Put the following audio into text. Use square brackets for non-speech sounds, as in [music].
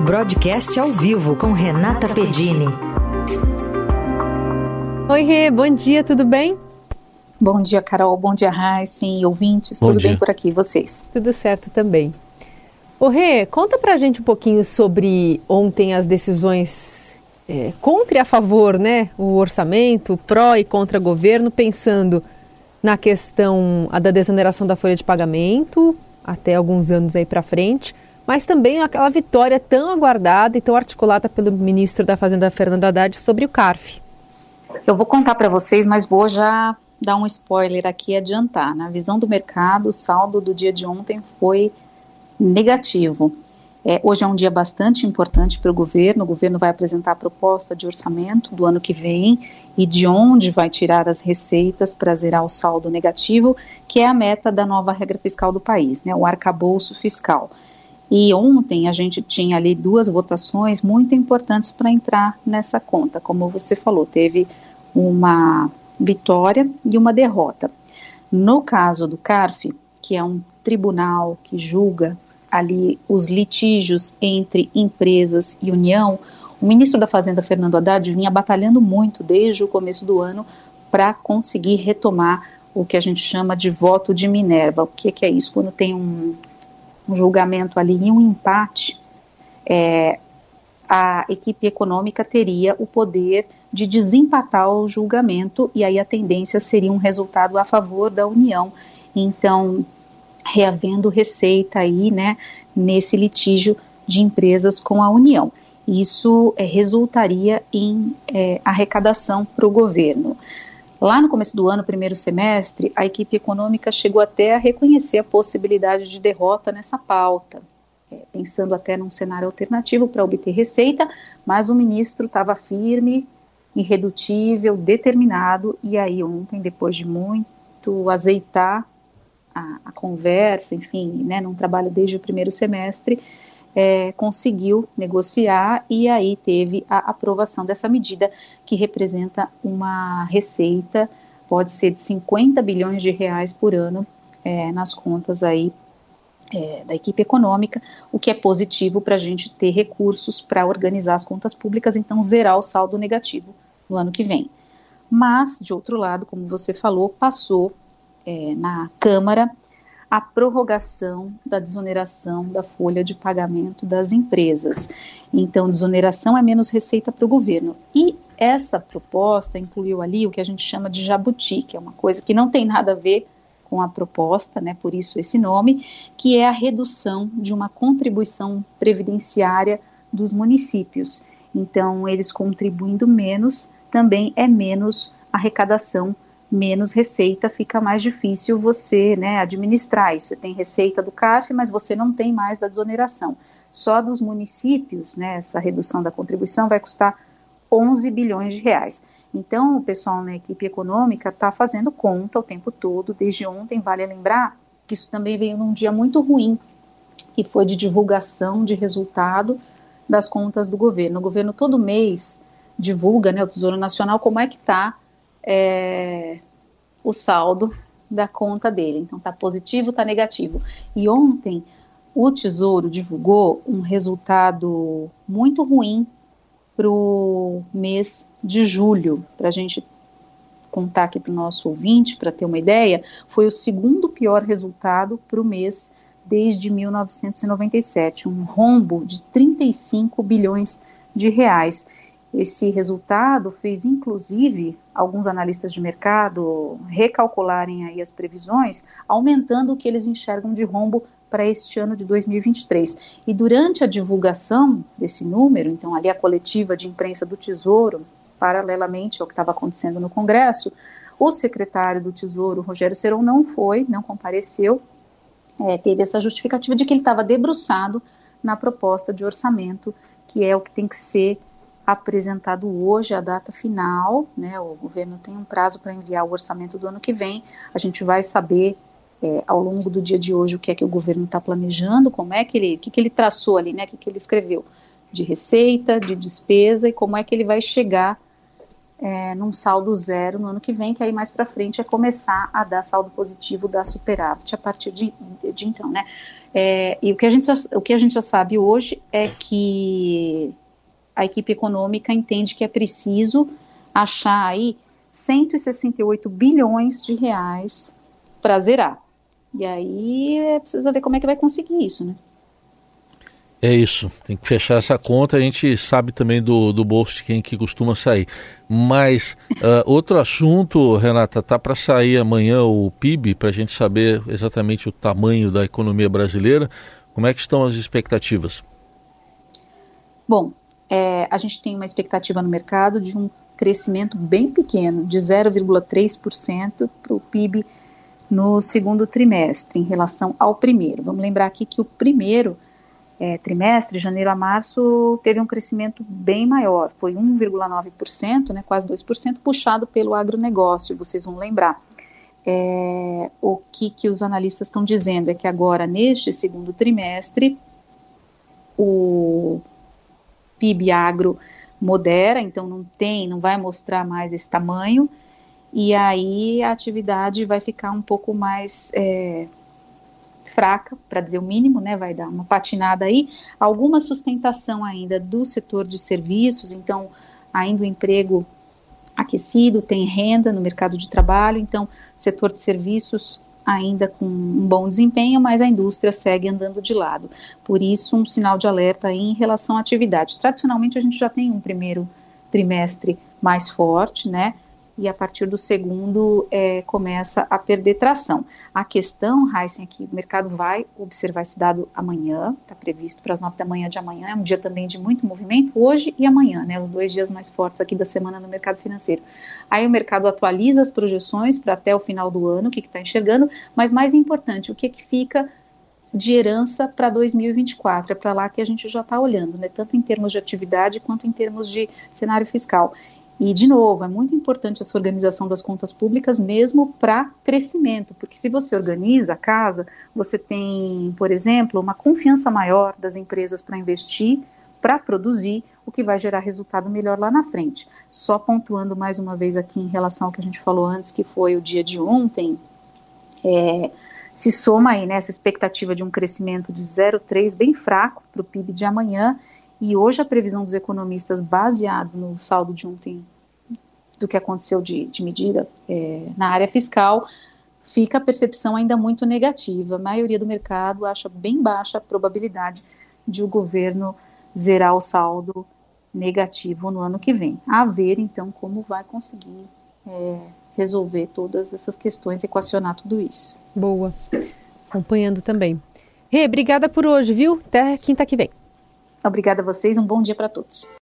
Broadcast ao vivo com Renata Pedini. Oi, Rê, bom dia, tudo bem? Bom dia, Carol. Bom dia, Raíssa e ouvintes. Bom tudo dia. bem por aqui, vocês? Tudo certo também. Ô, Rê, conta pra gente um pouquinho sobre ontem as decisões é, contra e a favor, né? O orçamento, pró e contra governo, pensando na questão a da desoneração da folha de pagamento, até alguns anos aí para frente, mas também aquela vitória tão aguardada e tão articulada pelo ministro da Fazenda, Fernando Haddad, sobre o CARF. Eu vou contar para vocês, mas vou já dar um spoiler aqui e adiantar. Na visão do mercado, o saldo do dia de ontem foi negativo. É, hoje é um dia bastante importante para o governo. O governo vai apresentar a proposta de orçamento do ano que vem e de onde vai tirar as receitas para zerar o saldo negativo, que é a meta da nova regra fiscal do país, né, o arcabouço fiscal. E ontem a gente tinha ali duas votações muito importantes para entrar nessa conta. Como você falou, teve uma vitória e uma derrota. No caso do CARF, que é um tribunal que julga ali os litígios entre empresas e União, o ministro da Fazenda, Fernando Haddad, vinha batalhando muito desde o começo do ano para conseguir retomar o que a gente chama de voto de Minerva. O que, que é isso? Quando tem um, um julgamento ali e um empate, é, a equipe econômica teria o poder de desempatar o julgamento e aí a tendência seria um resultado a favor da União. Então, reavendo receita aí, né, nesse litígio de empresas com a União. Isso é, resultaria em é, arrecadação para o governo. Lá no começo do ano, primeiro semestre, a equipe econômica chegou até a reconhecer a possibilidade de derrota nessa pauta, é, pensando até num cenário alternativo para obter receita, mas o ministro estava firme, irredutível, determinado, e aí ontem, depois de muito azeitar a, a conversa, enfim, né, num trabalho desde o primeiro semestre, é, conseguiu negociar e aí teve a aprovação dessa medida que representa uma receita, pode ser de 50 bilhões de reais por ano é, nas contas aí é, da equipe econômica, o que é positivo para a gente ter recursos para organizar as contas públicas, então zerar o saldo negativo no ano que vem. Mas, de outro lado, como você falou, passou é, na Câmara a prorrogação da desoneração da folha de pagamento das empresas. Então, desoneração é menos receita para o governo. E essa proposta incluiu ali o que a gente chama de jabuti, que é uma coisa que não tem nada a ver com a proposta, né, por isso esse nome, que é a redução de uma contribuição previdenciária dos municípios. Então, eles contribuindo menos, também é menos arrecadação menos receita, fica mais difícil você né, administrar isso. Você tem receita do CAF, mas você não tem mais da desoneração. Só dos municípios, né, essa redução da contribuição vai custar 11 bilhões de reais. Então, o pessoal na equipe econômica está fazendo conta o tempo todo, desde ontem, vale lembrar que isso também veio num dia muito ruim, que foi de divulgação de resultado das contas do governo. O governo todo mês divulga, né, o Tesouro Nacional, como é que está é, o saldo da conta dele. Então, está positivo, está negativo. E ontem o Tesouro divulgou um resultado muito ruim para o mês de julho. Para a gente contar aqui para o nosso ouvinte, para ter uma ideia, foi o segundo pior resultado para o mês desde 1997, um rombo de 35 bilhões de reais. Esse resultado fez, inclusive, alguns analistas de mercado recalcularem aí as previsões, aumentando o que eles enxergam de rombo para este ano de 2023. E durante a divulgação desse número, então ali a coletiva de imprensa do Tesouro, paralelamente ao que estava acontecendo no Congresso, o secretário do Tesouro, Rogério Seron, não foi, não compareceu, é, teve essa justificativa de que ele estava debruçado na proposta de orçamento, que é o que tem que ser apresentado hoje a data final, né? O governo tem um prazo para enviar o orçamento do ano que vem. A gente vai saber é, ao longo do dia de hoje o que é que o governo está planejando, como é que ele, o que, que ele traçou ali, né? O que, que ele escreveu de receita, de despesa e como é que ele vai chegar é, num saldo zero no ano que vem, que aí mais para frente é começar a dar saldo positivo, dar superávit a partir de, de então, né? É, e o que, a gente já, o que a gente já sabe hoje é que a equipe econômica entende que é preciso achar aí 168 bilhões de reais para zerar. E aí é, precisa ver como é que vai conseguir isso, né? É isso, tem que fechar essa conta. A gente sabe também do, do bolso de quem que costuma sair. Mas uh, [laughs] outro assunto, Renata, tá para sair amanhã o PIB para a gente saber exatamente o tamanho da economia brasileira. Como é que estão as expectativas? Bom, é, a gente tem uma expectativa no mercado de um crescimento bem pequeno, de 0,3% para o PIB no segundo trimestre, em relação ao primeiro. Vamos lembrar aqui que o primeiro é, trimestre, janeiro a março, teve um crescimento bem maior, foi 1,9%, né, quase 2%, puxado pelo agronegócio, vocês vão lembrar. É, o que, que os analistas estão dizendo é que agora, neste segundo trimestre, o PIB agro modera, então não tem, não vai mostrar mais esse tamanho, e aí a atividade vai ficar um pouco mais é, fraca, para dizer o mínimo, né, vai dar uma patinada aí, alguma sustentação ainda do setor de serviços, então ainda o emprego aquecido, tem renda no mercado de trabalho, então setor de serviços ainda com um bom desempenho, mas a indústria segue andando de lado. Por isso, um sinal de alerta em relação à atividade. Tradicionalmente, a gente já tem um primeiro trimestre mais forte, né? E a partir do segundo é, começa a perder tração. A questão, Heisen, é que o mercado vai observar esse dado amanhã, está previsto para as nove da manhã de amanhã, é um dia também de muito movimento, hoje e amanhã, né, os dois dias mais fortes aqui da semana no mercado financeiro. Aí o mercado atualiza as projeções para até o final do ano, o que está enxergando, mas mais importante, o que, que fica de herança para 2024. É para lá que a gente já está olhando, né? tanto em termos de atividade quanto em termos de cenário fiscal. E, de novo, é muito importante essa organização das contas públicas, mesmo para crescimento, porque se você organiza a casa, você tem, por exemplo, uma confiança maior das empresas para investir, para produzir, o que vai gerar resultado melhor lá na frente. Só pontuando mais uma vez aqui em relação ao que a gente falou antes, que foi o dia de ontem, é, se soma aí nessa né, expectativa de um crescimento de 0,3 bem fraco para o PIB de amanhã e hoje a previsão dos economistas, baseado no saldo de ontem do que aconteceu de, de medida é, na área fiscal, fica a percepção ainda muito negativa. A maioria do mercado acha bem baixa a probabilidade de o governo zerar o saldo negativo no ano que vem. A ver, então, como vai conseguir é, resolver todas essas questões, equacionar tudo isso. Boa. Acompanhando também. Rê, obrigada por hoje, viu? Até quinta que vem. Obrigada a vocês, um bom dia para todos.